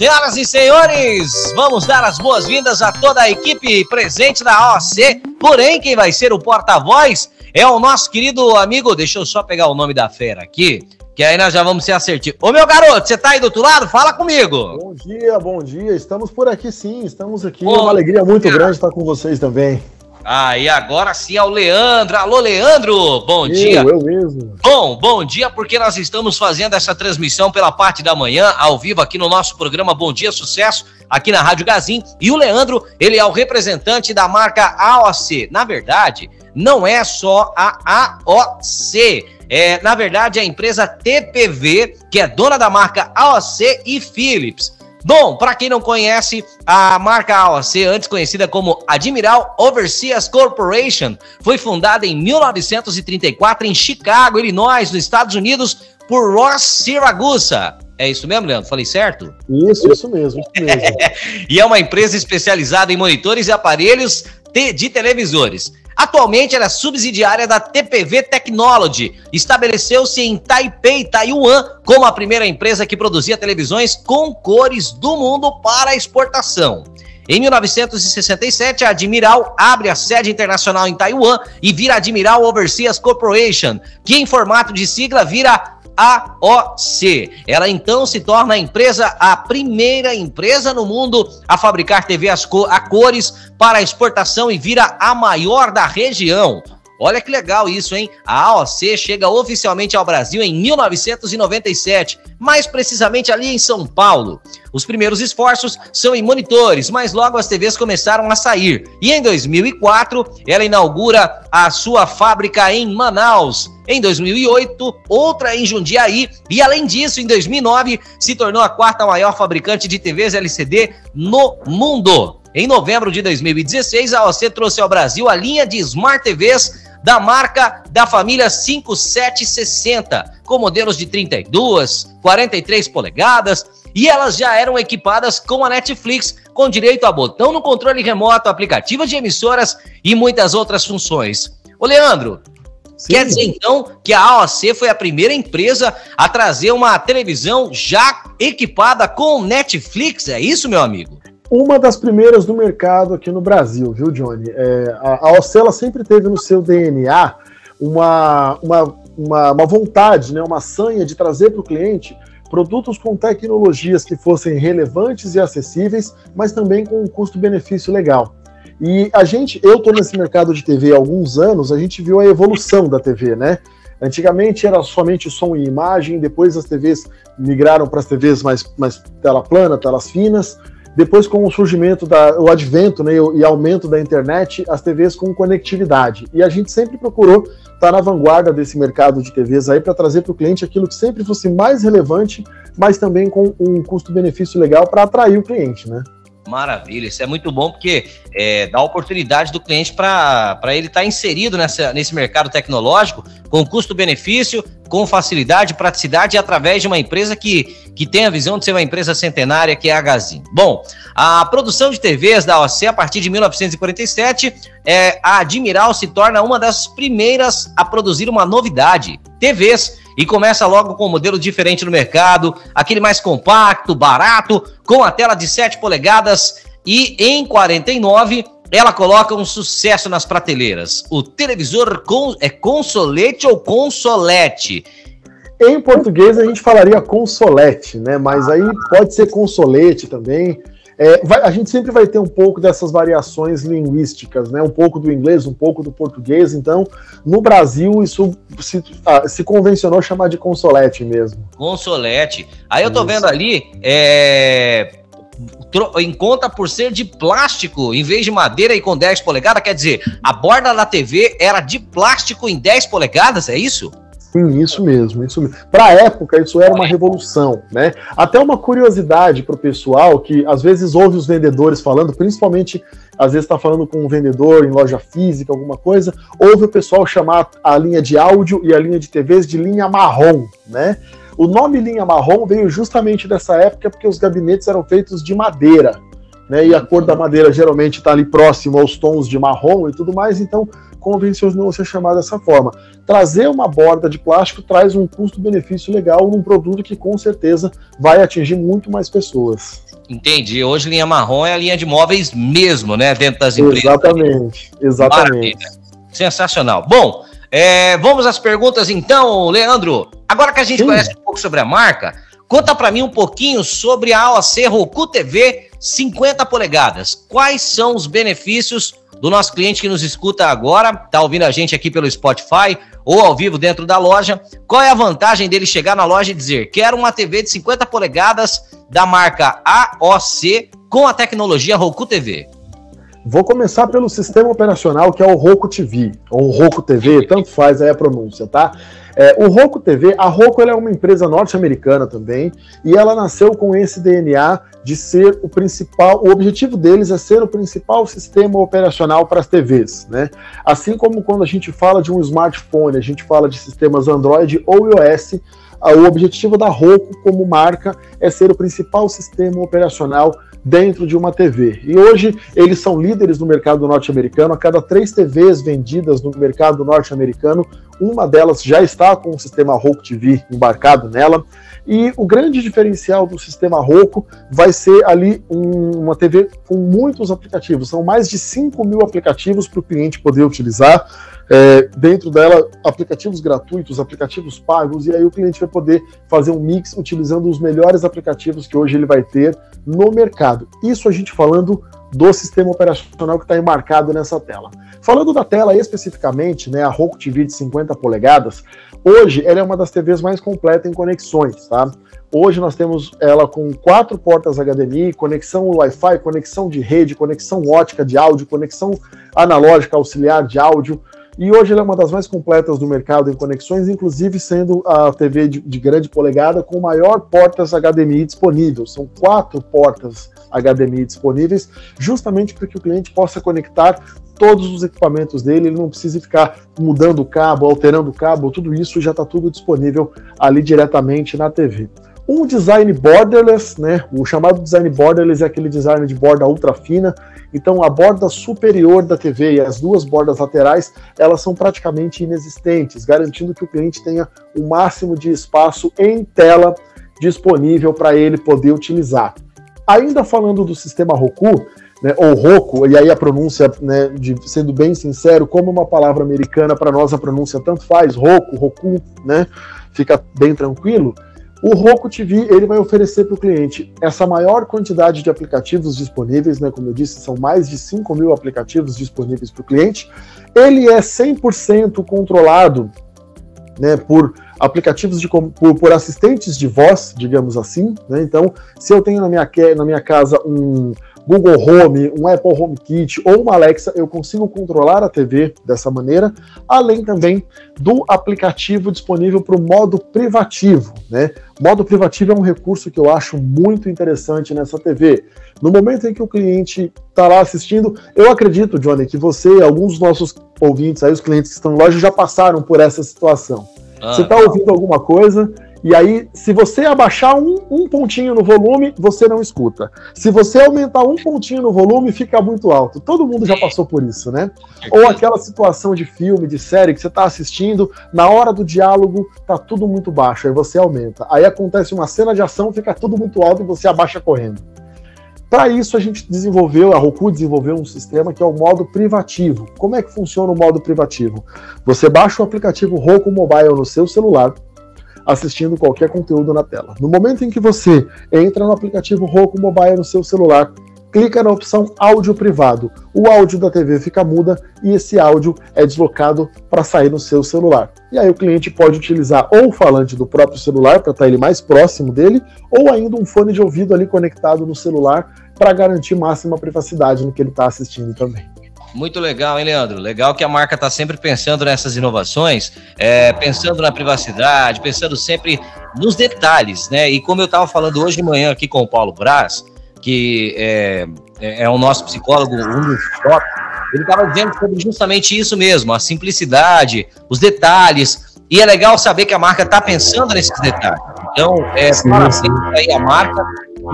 Senhoras e senhores, vamos dar as boas-vindas a toda a equipe presente da AOC. Porém, quem vai ser o porta-voz é o nosso querido amigo. Deixa eu só pegar o nome da fera aqui, que aí nós já vamos ser assertivos. Ô meu garoto, você tá aí do outro lado? Fala comigo. Bom dia, bom dia. Estamos por aqui sim, estamos aqui. Bom, é uma alegria muito dia. grande estar com vocês também. Ah, e agora sim é o Leandro. Alô, Leandro! Bom eu, dia. Eu mesmo. Bom, bom dia, porque nós estamos fazendo essa transmissão pela parte da manhã, ao vivo, aqui no nosso programa Bom Dia Sucesso, aqui na Rádio Gazin. E o Leandro, ele é o representante da marca AOC. Na verdade, não é só a AOC. É, na verdade, é a empresa TPV, que é dona da marca AOC e Philips. Bom, para quem não conhece, a marca AOC, antes conhecida como Admiral Overseas Corporation, foi fundada em 1934 em Chicago, Illinois, nos Estados Unidos, por Ross Siragusa. É isso mesmo, Leandro? Falei certo? Isso, isso mesmo. Isso mesmo. e é uma empresa especializada em monitores e aparelhos de televisores. Atualmente ela é subsidiária da TPV Technology. Estabeleceu-se em Taipei, Taiwan, como a primeira empresa que produzia televisões com cores do mundo para exportação. Em 1967, a Admiral abre a sede internacional em Taiwan e vira Admiral Overseas Corporation, que em formato de sigla vira AOC. Ela então se torna a empresa, a primeira empresa no mundo a fabricar TV a cores para exportação e vira a maior da região. Olha que legal isso, hein? A AOC chega oficialmente ao Brasil em 1997, mais precisamente ali em São Paulo. Os primeiros esforços são em monitores, mas logo as TVs começaram a sair. E em 2004, ela inaugura a sua fábrica em Manaus. Em 2008, outra em Jundiaí. E além disso, em 2009, se tornou a quarta maior fabricante de TVs LCD no mundo. Em novembro de 2016, a AOC trouxe ao Brasil a linha de Smart TVs da marca da família 5760, com modelos de 32, 43 polegadas, e elas já eram equipadas com a Netflix, com direito a botão no controle remoto, aplicativo de emissoras e muitas outras funções. Ô Leandro, Sim. Quer dizer então que a AOC foi a primeira empresa a trazer uma televisão já equipada com Netflix, é isso, meu amigo? Uma das primeiras do mercado aqui no Brasil, viu, Johnny? É, a, a Ocela sempre teve no seu DNA uma, uma, uma, uma vontade, né, uma sanha de trazer para o cliente produtos com tecnologias que fossem relevantes e acessíveis, mas também com um custo-benefício legal. E a gente, eu estou nesse mercado de TV há alguns anos, a gente viu a evolução da TV, né? Antigamente era somente som e imagem, depois as TVs migraram para as TVs mais, mais tela plana, telas finas, depois, com o surgimento, da, o advento né, e aumento da internet, as TVs com conectividade. E a gente sempre procurou estar na vanguarda desse mercado de TVs aí para trazer para o cliente aquilo que sempre fosse mais relevante, mas também com um custo-benefício legal para atrair o cliente, né? Maravilha, isso é muito bom porque é, dá oportunidade do cliente para ele estar tá inserido nessa, nesse mercado tecnológico com custo-benefício, com facilidade, praticidade e através de uma empresa que, que tem a visão de ser uma empresa centenária, que é a Gazin. Bom, a produção de TVs da OC a partir de 1947, é, a Admiral se torna uma das primeiras a produzir uma novidade: TVs e começa logo com um modelo diferente no mercado, aquele mais compacto, barato, com a tela de 7 polegadas e em 49 ela coloca um sucesso nas prateleiras. O televisor com, é consolete ou consolete? Em português a gente falaria consolete, né? Mas aí pode ser consolete também. É, vai, a gente sempre vai ter um pouco dessas variações linguísticas, né? Um pouco do inglês, um pouco do português. Então, no Brasil, isso se, ah, se convencionou chamar de consolete mesmo. Consolete. Aí eu tô isso. vendo ali, é, em conta por ser de plástico em vez de madeira e com 10 polegadas, quer dizer, a borda da TV era de plástico em 10 polegadas, é isso? Sim, isso mesmo, isso mesmo. Para a época, isso era uma revolução, né? Até uma curiosidade para o pessoal que às vezes ouve os vendedores falando, principalmente às vezes está falando com um vendedor em loja física, alguma coisa, ouve o pessoal chamar a linha de áudio e a linha de TVs de linha marrom, né? O nome linha marrom veio justamente dessa época porque os gabinetes eram feitos de madeira. Né? E a cor da madeira geralmente está ali próximo aos tons de marrom e tudo mais, então convencionou ser chamado dessa forma. Trazer uma borda de plástico traz um custo-benefício legal num produto que com certeza vai atingir muito mais pessoas. Entendi. Hoje linha marrom é a linha de móveis mesmo, né? Dentro das empresas. Exatamente, exatamente. Maravilha. Sensacional. Bom, é, vamos às perguntas então, Leandro. Agora que a gente Sim. conhece um pouco sobre a marca, conta para mim um pouquinho sobre a AOC Roku TV 50 polegadas. Quais são os benefícios do nosso cliente que nos escuta agora, está ouvindo a gente aqui pelo Spotify ou ao vivo dentro da loja. Qual é a vantagem dele chegar na loja e dizer: quero uma TV de 50 polegadas da marca AOC com a tecnologia Roku TV? Vou começar pelo sistema operacional que é o Roku TV, ou Roku TV, tanto faz aí a pronúncia, tá? É, o Roku TV, a Roku é uma empresa norte-americana também, e ela nasceu com esse DNA de ser o principal, o objetivo deles é ser o principal sistema operacional para as TVs, né? Assim como quando a gente fala de um smartphone, a gente fala de sistemas Android ou iOS, o objetivo da Roku como marca é ser o principal sistema operacional dentro de uma TV. E hoje eles são líderes no mercado norte-americano. A cada três TVs vendidas no mercado norte-americano, uma delas já está com o sistema Roku TV embarcado nela. E o grande diferencial do sistema Roku vai ser ali um, uma TV com muitos aplicativos. São mais de 5 mil aplicativos para o cliente poder utilizar. É, dentro dela, aplicativos gratuitos, aplicativos pagos, e aí o cliente vai poder fazer um mix utilizando os melhores aplicativos que hoje ele vai ter no mercado. Isso a gente falando do sistema operacional que está embarcado nessa tela. Falando da tela especificamente, né, a Roku TV de 50 polegadas, hoje ela é uma das TVs mais completas em conexões, tá? Hoje nós temos ela com quatro portas HDMI, conexão Wi-Fi, conexão de rede, conexão ótica de áudio, conexão analógica auxiliar de áudio, e hoje ela é uma das mais completas do mercado em conexões, inclusive sendo a TV de, de grande polegada com maior portas HDMI disponível. São quatro portas HDMI disponíveis, justamente para que o cliente possa conectar todos os equipamentos dele, ele não precisa ficar mudando o cabo, alterando o cabo, tudo isso já está tudo disponível ali diretamente na TV. Um design borderless, né? O chamado design borderless é aquele design de borda ultra fina. Então a borda superior da TV e as duas bordas laterais, elas são praticamente inexistentes, garantindo que o cliente tenha o máximo de espaço em tela disponível para ele poder utilizar. Ainda falando do sistema Roku, né, ou Roku, e aí a pronúncia, né, de, sendo bem sincero, como uma palavra americana, para nós a pronúncia tanto faz, Roku, Roku, né, fica bem tranquilo. O Roku TV ele vai oferecer para o cliente essa maior quantidade de aplicativos disponíveis, né? Como eu disse, são mais de 5 mil aplicativos disponíveis para o cliente. Ele é 100% controlado né, por aplicativos de por, por, assistentes de voz, digamos assim. Né? Então, se eu tenho na minha, na minha casa um Google Home, um Apple Home Kit ou uma Alexa, eu consigo controlar a TV dessa maneira, além também do aplicativo disponível para o modo privativo. Né? Modo privativo é um recurso que eu acho muito interessante nessa TV. No momento em que o cliente está lá assistindo, eu acredito, Johnny, que você e alguns dos nossos ouvintes, aí, os clientes que estão na loja, já passaram por essa situação. Ah, você está ouvindo alguma coisa, e aí, se você abaixar um, um, pontinho no volume, você não escuta. Se você aumentar um pontinho no volume, fica muito alto. Todo mundo já passou por isso, né? Ou aquela situação de filme, de série que você está assistindo, na hora do diálogo tá tudo muito baixo, aí você aumenta. Aí acontece uma cena de ação, fica tudo muito alto e você abaixa correndo. Para isso, a gente desenvolveu, a Roku desenvolveu um sistema que é o modo privativo. Como é que funciona o modo privativo? Você baixa o aplicativo Roku Mobile no seu celular, assistindo qualquer conteúdo na tela. No momento em que você entra no aplicativo Roku Mobile no seu celular, clica na opção áudio privado. O áudio da TV fica muda e esse áudio é deslocado para sair no seu celular. E aí o cliente pode utilizar ou o falante do próprio celular para estar ele mais próximo dele, ou ainda um fone de ouvido ali conectado no celular para garantir máxima privacidade no que ele está assistindo também. Muito legal, hein, Leandro? Legal que a marca está sempre pensando nessas inovações, é, pensando na privacidade, pensando sempre nos detalhes, né? E como eu estava falando hoje de manhã aqui com o Paulo Braz, que é, é, é o nosso psicólogo, um dos top, ele estava dizendo sobre justamente isso mesmo, a simplicidade, os detalhes, e é legal saber que a marca está pensando nesses detalhes. Então, é, parabéns aí a marca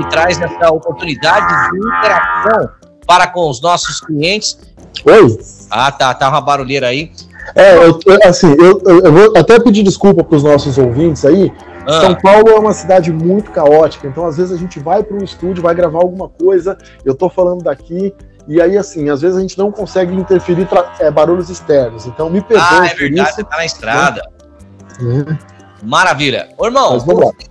e traz essa oportunidade de interação para com os nossos clientes. Oi? Ah, tá, tá uma barulheira aí. É, eu, assim, eu, eu, vou até pedir desculpa para os nossos ouvintes aí. Ah. São Paulo é uma cidade muito caótica, então às vezes a gente vai para um estúdio, vai gravar alguma coisa, eu tô falando daqui, e aí, assim, às vezes a gente não consegue interferir é, barulhos externos. Então, me perdoe. Ah, é verdade, isso, você tá na estrada. Né? Maravilha. Ô, irmão,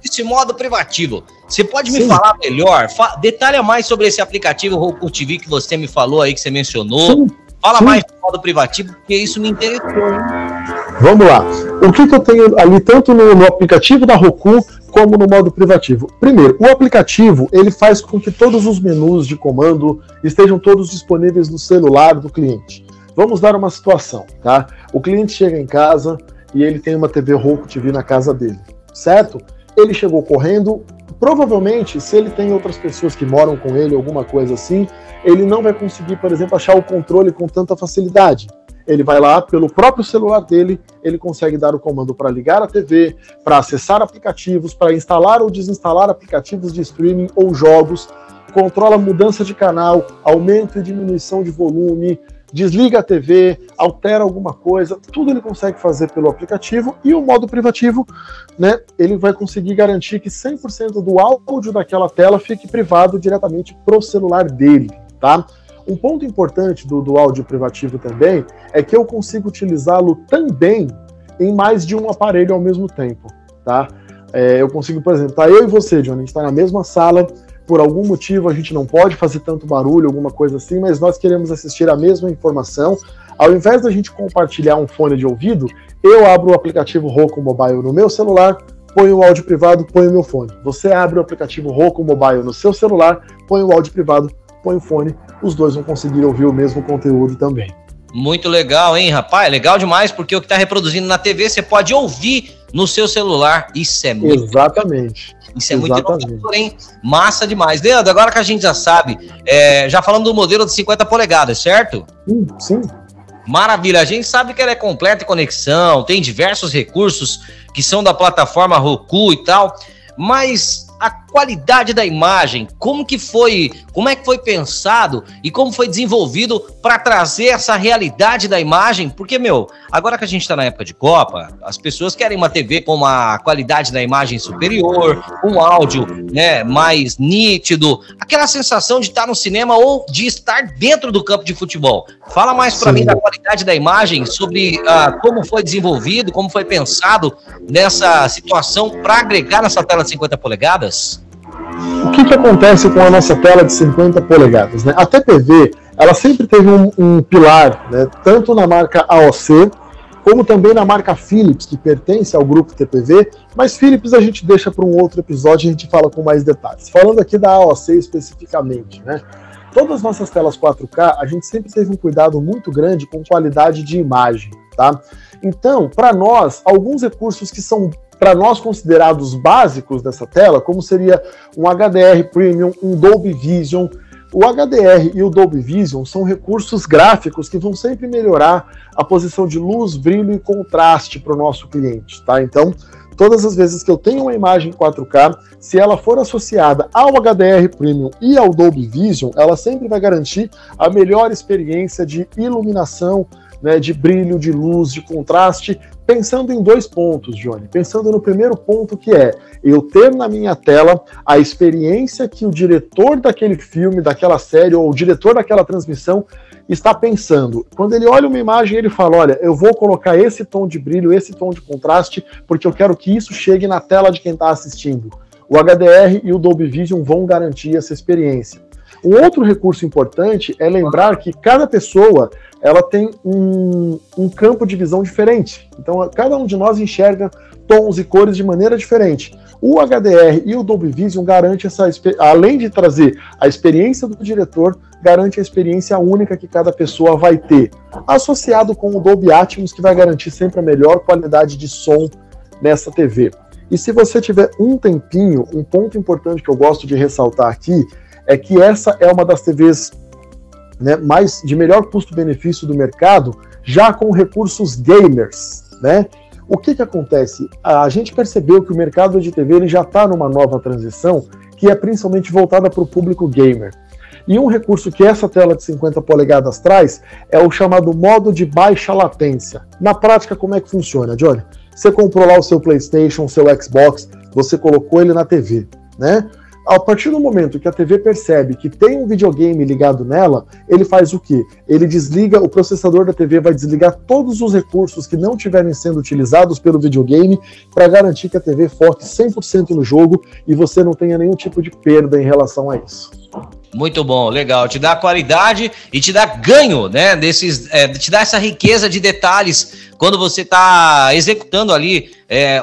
esse modo privativo, você pode me Sim. falar melhor? Fa detalha mais sobre esse aplicativo Roku TV que você me falou aí, que você mencionou. Sim. Fala Sim. mais do modo privativo, porque isso me interessou. Vamos lá. O que, que eu tenho ali, tanto no, no aplicativo da Roku como no modo privativo. Primeiro, o aplicativo ele faz com que todos os menus de comando estejam todos disponíveis no celular do cliente. Vamos dar uma situação, tá? O cliente chega em casa e ele tem uma TV Roku TV na casa dele, certo? Ele chegou correndo, provavelmente, se ele tem outras pessoas que moram com ele, alguma coisa assim, ele não vai conseguir, por exemplo, achar o controle com tanta facilidade ele vai lá pelo próprio celular dele, ele consegue dar o comando para ligar a TV, para acessar aplicativos, para instalar ou desinstalar aplicativos de streaming ou jogos, controla mudança de canal, aumento e diminuição de volume, desliga a TV, altera alguma coisa, tudo ele consegue fazer pelo aplicativo e o modo privativo, né, ele vai conseguir garantir que 100% do áudio daquela tela fique privado diretamente pro celular dele, tá? Um ponto importante do, do áudio privativo também é que eu consigo utilizá-lo também em mais de um aparelho ao mesmo tempo, tá? É, eu consigo, por exemplo, tá eu e você, Johnny, a gente está na mesma sala, por algum motivo a gente não pode fazer tanto barulho, alguma coisa assim, mas nós queremos assistir a mesma informação. Ao invés da gente compartilhar um fone de ouvido, eu abro o aplicativo Roku Mobile no meu celular, ponho o áudio privado, ponho o meu fone. Você abre o aplicativo Roku Mobile no seu celular, põe o áudio privado, põe o fone, os dois vão conseguir ouvir o mesmo conteúdo também. Muito legal, hein, rapaz? Legal demais, porque o que está reproduzindo na TV você pode ouvir no seu celular. Isso é muito. Exatamente. Isso é Exatamente. muito inovador, hein? Massa demais. Leandro, agora que a gente já sabe, é, já falamos do modelo de 50 polegadas, certo? Sim, sim. Maravilha, a gente sabe que ela é completa em conexão, tem diversos recursos que são da plataforma Roku e tal, mas a qualidade da imagem, como que foi, como é que foi pensado e como foi desenvolvido para trazer essa realidade da imagem, porque meu, agora que a gente está na época de Copa, as pessoas querem uma TV com uma qualidade da imagem superior, um áudio, né, mais nítido, aquela sensação de estar no cinema ou de estar dentro do campo de futebol. Fala mais para mim da qualidade da imagem, sobre uh, como foi desenvolvido, como foi pensado nessa situação para agregar nessa tela de 50 polegadas o que, que acontece com a nossa tela de 50 polegadas? Né? A TPV ela sempre teve um, um pilar, né? tanto na marca AOC, como também na marca Philips, que pertence ao grupo TPV, mas Philips a gente deixa para um outro episódio e a gente fala com mais detalhes. Falando aqui da AOC especificamente, né? Todas as nossas telas 4K, a gente sempre teve um cuidado muito grande com qualidade de imagem, tá? Então, para nós, alguns recursos que são para nós considerados básicos dessa tela, como seria um HDR Premium, um Dolby Vision. O HDR e o Dolby Vision são recursos gráficos que vão sempre melhorar a posição de luz, brilho e contraste para o nosso cliente, tá? Então, todas as vezes que eu tenho uma imagem 4K, se ela for associada ao HDR Premium e ao Dolby Vision, ela sempre vai garantir a melhor experiência de iluminação, né, de brilho, de luz, de contraste, pensando em dois pontos, Johnny. Pensando no primeiro ponto que é eu ter na minha tela a experiência que o diretor daquele filme, daquela série ou o diretor daquela transmissão está pensando. Quando ele olha uma imagem, ele fala: "Olha, eu vou colocar esse tom de brilho, esse tom de contraste, porque eu quero que isso chegue na tela de quem está assistindo". O HDR e o Dolby Vision vão garantir essa experiência. Um outro recurso importante é lembrar que cada pessoa ela tem um, um campo de visão diferente. Então, cada um de nós enxerga tons e cores de maneira diferente. O HDR e o Dolby Vision garante essa, além de trazer a experiência do diretor, garante a experiência única que cada pessoa vai ter, associado com o Dolby Atmos, que vai garantir sempre a melhor qualidade de som nessa TV. E se você tiver um tempinho, um ponto importante que eu gosto de ressaltar aqui é que essa é uma das TVs né, mais de melhor custo-benefício do mercado, já com recursos gamers, né? O que que acontece? A gente percebeu que o mercado de TV ele já está numa nova transição que é principalmente voltada para o público gamer. E um recurso que essa tela de 50 polegadas traz é o chamado modo de baixa latência. Na prática, como é que funciona, Johnny? Você comprou lá o seu PlayStation, o seu Xbox, você colocou ele na TV, né? A partir do momento que a TV percebe que tem um videogame ligado nela, ele faz o quê? Ele desliga, o processador da TV vai desligar todos os recursos que não estiverem sendo utilizados pelo videogame para garantir que a TV foque 100% no jogo e você não tenha nenhum tipo de perda em relação a isso. Muito bom, legal. Te dá qualidade e te dá ganho, né? Desses, é, te dá essa riqueza de detalhes quando você está executando ali, é,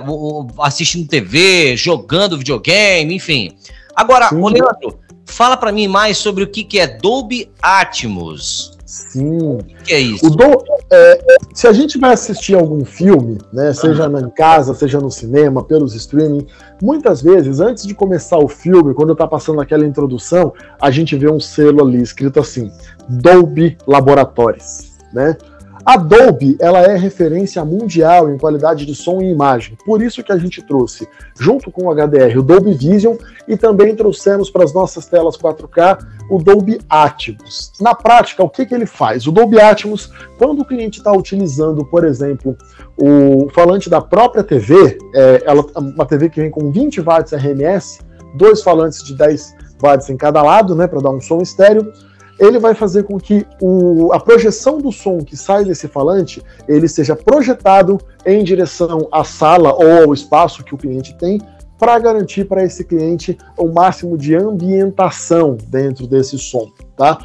assistindo TV, jogando videogame, enfim. Agora, Sim. ô Leandro, fala para mim mais sobre o que, que é Dolby Atmos. Sim. O que é isso? Do, é, se a gente vai assistir algum filme, né, seja em casa, seja no cinema, pelos streaming, muitas vezes, antes de começar o filme, quando tá passando aquela introdução, a gente vê um selo ali escrito assim: Dolby Laboratories, né? A Dolby ela é referência mundial em qualidade de som e imagem. Por isso que a gente trouxe, junto com o HDR, o Dolby Vision e também trouxemos para as nossas telas 4K o Dolby Atmos. Na prática, o que, que ele faz? O Dolby Atmos, quando o cliente está utilizando, por exemplo, o falante da própria TV, é, ela, uma TV que vem com 20 watts RMS, dois falantes de 10 watts em cada lado, né, para dar um som estéreo ele vai fazer com que o, a projeção do som que sai desse falante ele seja projetado em direção à sala ou ao espaço que o cliente tem para garantir para esse cliente o máximo de ambientação dentro desse som, tá?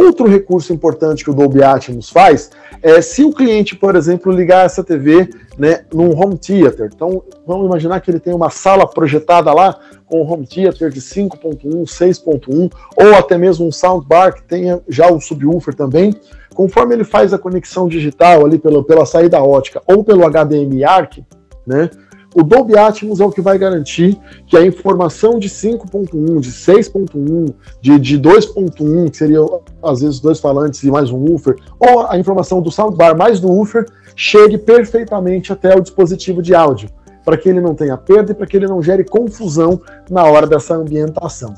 Outro recurso importante que o Dolby Atmos faz é se o cliente, por exemplo, ligar essa TV né, num home theater. Então, vamos imaginar que ele tem uma sala projetada lá com um home theater de 5.1, 6.1, ou até mesmo um soundbar que tenha já o subwoofer também. Conforme ele faz a conexão digital ali pela, pela saída ótica ou pelo HDMI ARC, né, o Dolby Atmos é o que vai garantir que a informação de 5.1, de 6.1, de, de 2.1, que seriam às vezes dois falantes e mais um woofer, ou a informação do soundbar mais do woofer, chegue perfeitamente até o dispositivo de áudio, para que ele não tenha perda e para que ele não gere confusão na hora dessa ambientação.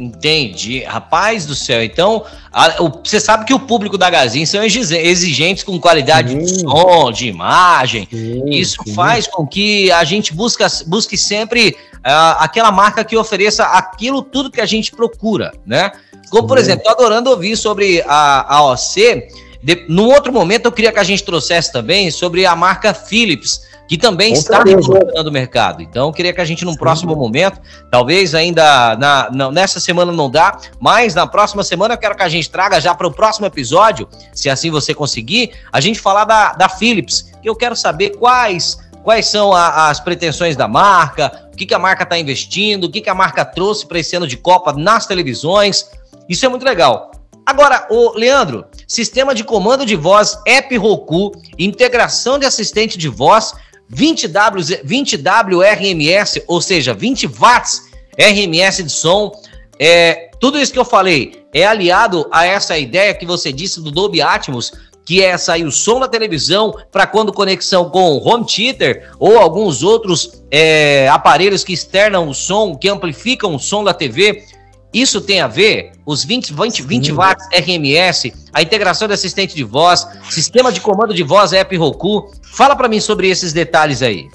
Entendi. Rapaz do céu. Então, a, o, você sabe que o público da Gazin são exigentes com qualidade sim. de som, de imagem. Sim, Isso sim. faz com que a gente busca, busque sempre uh, aquela marca que ofereça aquilo tudo que a gente procura, né? Como, por exemplo, tô adorando ouvir sobre a, a OC. De, num outro momento, eu queria que a gente trouxesse também sobre a marca Philips que também Com está revolucionando o mercado. Então, eu queria que a gente, num Sim. próximo momento, talvez ainda na, na, nessa semana não dá, mas na próxima semana eu quero que a gente traga já para o próximo episódio, se assim você conseguir, a gente falar da, da Philips, que eu quero saber quais quais são a, as pretensões da marca, o que, que a marca está investindo, o que, que a marca trouxe para esse ano de Copa nas televisões. Isso é muito legal. Agora, o Leandro, sistema de comando de voz App Roku, integração de assistente de voz 20W, 20W RMS, ou seja, 20 watts RMS de som. É, tudo isso que eu falei é aliado a essa ideia que você disse do Dolby Atmos, que é sair o som da televisão para quando conexão com home theater ou alguns outros é, aparelhos que externam o som, que amplificam o som da TV. Isso tem a ver, os 20, 20, 20 watts RMS, a integração de assistente de voz, sistema de comando de voz App Roku. Fala para mim sobre esses detalhes aí.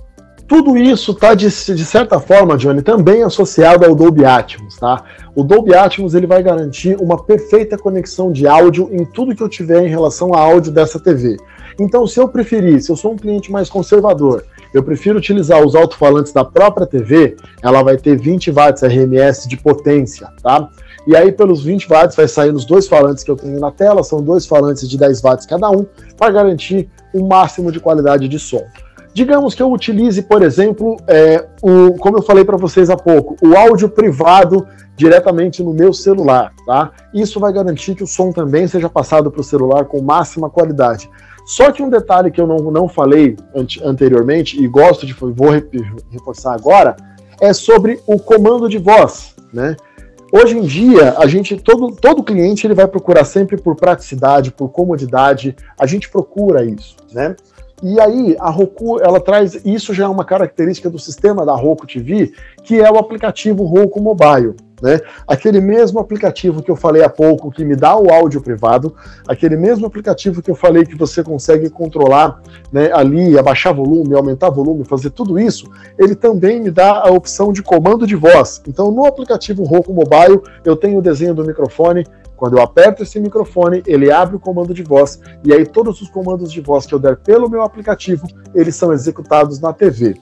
Tudo isso está, de, de, certa forma, Johnny, também associado ao Dolby Atmos, tá? O Dolby Atmos ele vai garantir uma perfeita conexão de áudio em tudo que eu tiver em relação a áudio dessa TV. Então, se eu preferir, se eu sou um cliente mais conservador, eu prefiro utilizar os alto-falantes da própria TV, ela vai ter 20 watts RMS de potência, tá? E aí, pelos 20 watts, vai sair nos dois falantes que eu tenho na tela, são dois falantes de 10 watts cada um, para garantir o máximo de qualidade de som. Digamos que eu utilize, por exemplo, é, o, como eu falei para vocês há pouco, o áudio privado diretamente no meu celular, tá? Isso vai garantir que o som também seja passado para o celular com máxima qualidade. Só que um detalhe que eu não, não falei anteriormente e gosto de vou reforçar agora é sobre o comando de voz, né? Hoje em dia, a gente todo, todo cliente ele vai procurar sempre por praticidade, por comodidade, a gente procura isso, né? E aí a Roku, ela traz, isso já é uma característica do sistema da Roku TV, que é o aplicativo Roku Mobile. Né? Aquele mesmo aplicativo que eu falei há pouco, que me dá o áudio privado, aquele mesmo aplicativo que eu falei que você consegue controlar né, ali, abaixar volume, aumentar volume, fazer tudo isso, ele também me dá a opção de comando de voz. Então, no aplicativo Roku Mobile, eu tenho o desenho do microfone, quando eu aperto esse microfone, ele abre o comando de voz e aí todos os comandos de voz que eu der pelo meu aplicativo, eles são executados na TV.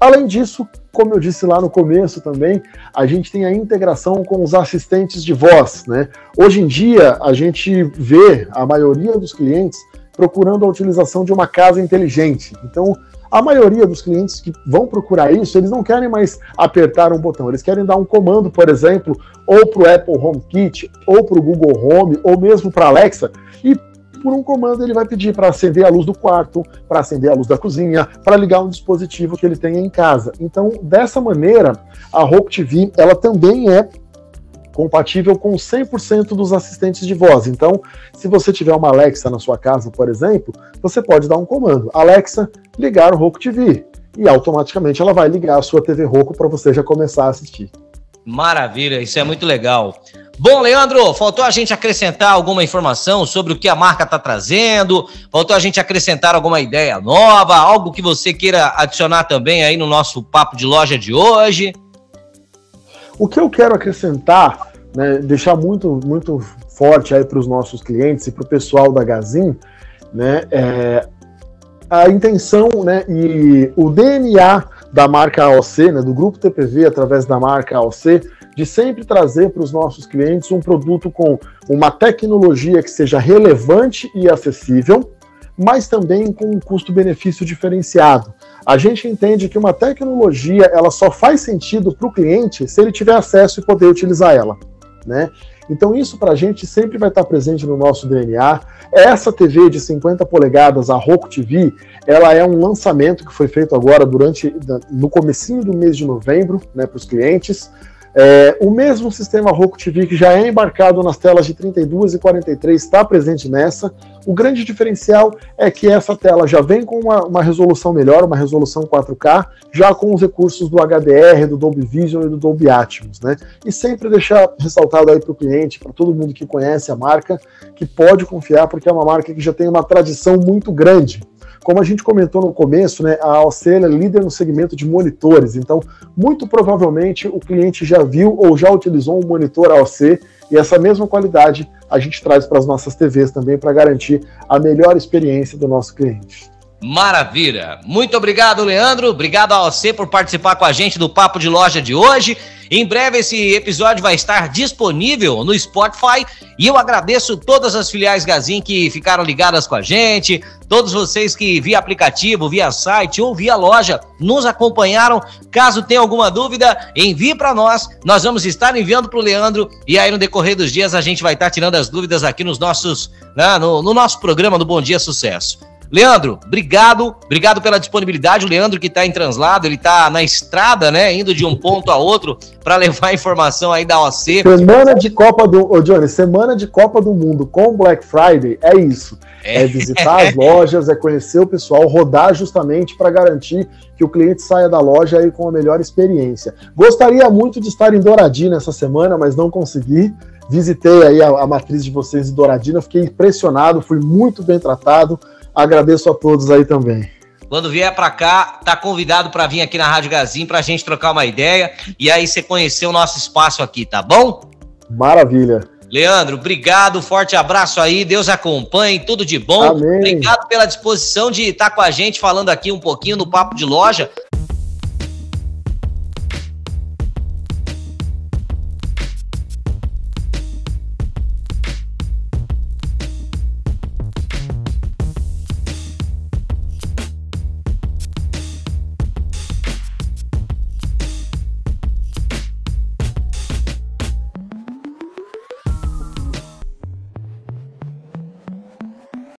Além disso, como eu disse lá no começo também, a gente tem a integração com os assistentes de voz. Né? Hoje em dia, a gente vê a maioria dos clientes procurando a utilização de uma casa inteligente. Então, a maioria dos clientes que vão procurar isso, eles não querem mais apertar um botão, eles querem dar um comando, por exemplo, ou para o Apple HomeKit, ou para o Google Home, ou mesmo para Alexa, e por um comando ele vai pedir para acender a luz do quarto, para acender a luz da cozinha, para ligar um dispositivo que ele tenha em casa. Então, dessa maneira, a Roku TV ela também é compatível com 100% dos assistentes de voz. Então, se você tiver uma Alexa na sua casa, por exemplo, você pode dar um comando: Alexa, ligar o Roku TV. E automaticamente ela vai ligar a sua TV Roku para você já começar a assistir. Maravilha, isso é muito legal. Bom, Leandro, faltou a gente acrescentar alguma informação sobre o que a marca está trazendo, faltou a gente acrescentar alguma ideia nova, algo que você queira adicionar também aí no nosso papo de loja de hoje. O que eu quero acrescentar, né, deixar muito, muito forte aí para os nossos clientes e para o pessoal da Gazin, né, é a intenção né, e o DNA da marca AOC, né, do grupo TPV através da marca AOC, de sempre trazer para os nossos clientes um produto com uma tecnologia que seja relevante e acessível, mas também com um custo-benefício diferenciado. A gente entende que uma tecnologia ela só faz sentido para o cliente se ele tiver acesso e poder utilizar ela, né? Então isso para a gente sempre vai estar presente no nosso DNA. Essa TV de 50 polegadas, a Roku TV, ela é um lançamento que foi feito agora durante no comecinho do mês de novembro, né, para os clientes. É, o mesmo sistema Roku TV que já é embarcado nas telas de 32 e 43 está presente nessa. O grande diferencial é que essa tela já vem com uma, uma, resolução melhor, uma resolução 4K, já com os recursos do HDR, do Dolby Vision e do Dolby Atmos, né? E sempre deixar ressaltado aí para o cliente, para todo mundo que conhece a marca, que pode confiar, porque é uma marca que já tem uma tradição muito grande como a gente comentou no começo, né, a AOC é líder no segmento de monitores, então muito provavelmente o cliente já viu ou já utilizou um monitor AOC e essa mesma qualidade a gente traz para as nossas TVs também para garantir a melhor experiência do nosso cliente. Maravilha! Muito obrigado, Leandro. Obrigado a você por participar com a gente do Papo de Loja de hoje. Em breve esse episódio vai estar disponível no Spotify e eu agradeço todas as filiais Gazin que ficaram ligadas com a gente, todos vocês que via aplicativo, via site ou via loja nos acompanharam. Caso tenha alguma dúvida, envie para nós. Nós vamos estar enviando para o Leandro e aí no decorrer dos dias a gente vai estar tirando as dúvidas aqui nos nossos, né, no, no nosso programa do Bom Dia Sucesso. Leandro, obrigado, obrigado pela disponibilidade. O Leandro que está em translado, ele está na estrada, né, indo de um ponto a outro para levar informação aí da OC. Semana de Copa do, ô Johnny, semana de Copa do Mundo com Black Friday é isso. É, é visitar as lojas, é conhecer o pessoal, rodar justamente para garantir que o cliente saia da loja aí com a melhor experiência. Gostaria muito de estar em Douradina essa semana, mas não consegui. Visitei aí a, a matriz de vocês em Douradina, fiquei impressionado, fui muito bem tratado Agradeço a todos aí também. Quando vier para cá, tá convidado para vir aqui na Rádio Gazin para a gente trocar uma ideia e aí você conhecer o nosso espaço aqui, tá bom? Maravilha. Leandro, obrigado, forte abraço aí, Deus acompanhe, tudo de bom. Amém. Obrigado pela disposição de estar com a gente falando aqui um pouquinho no Papo de Loja.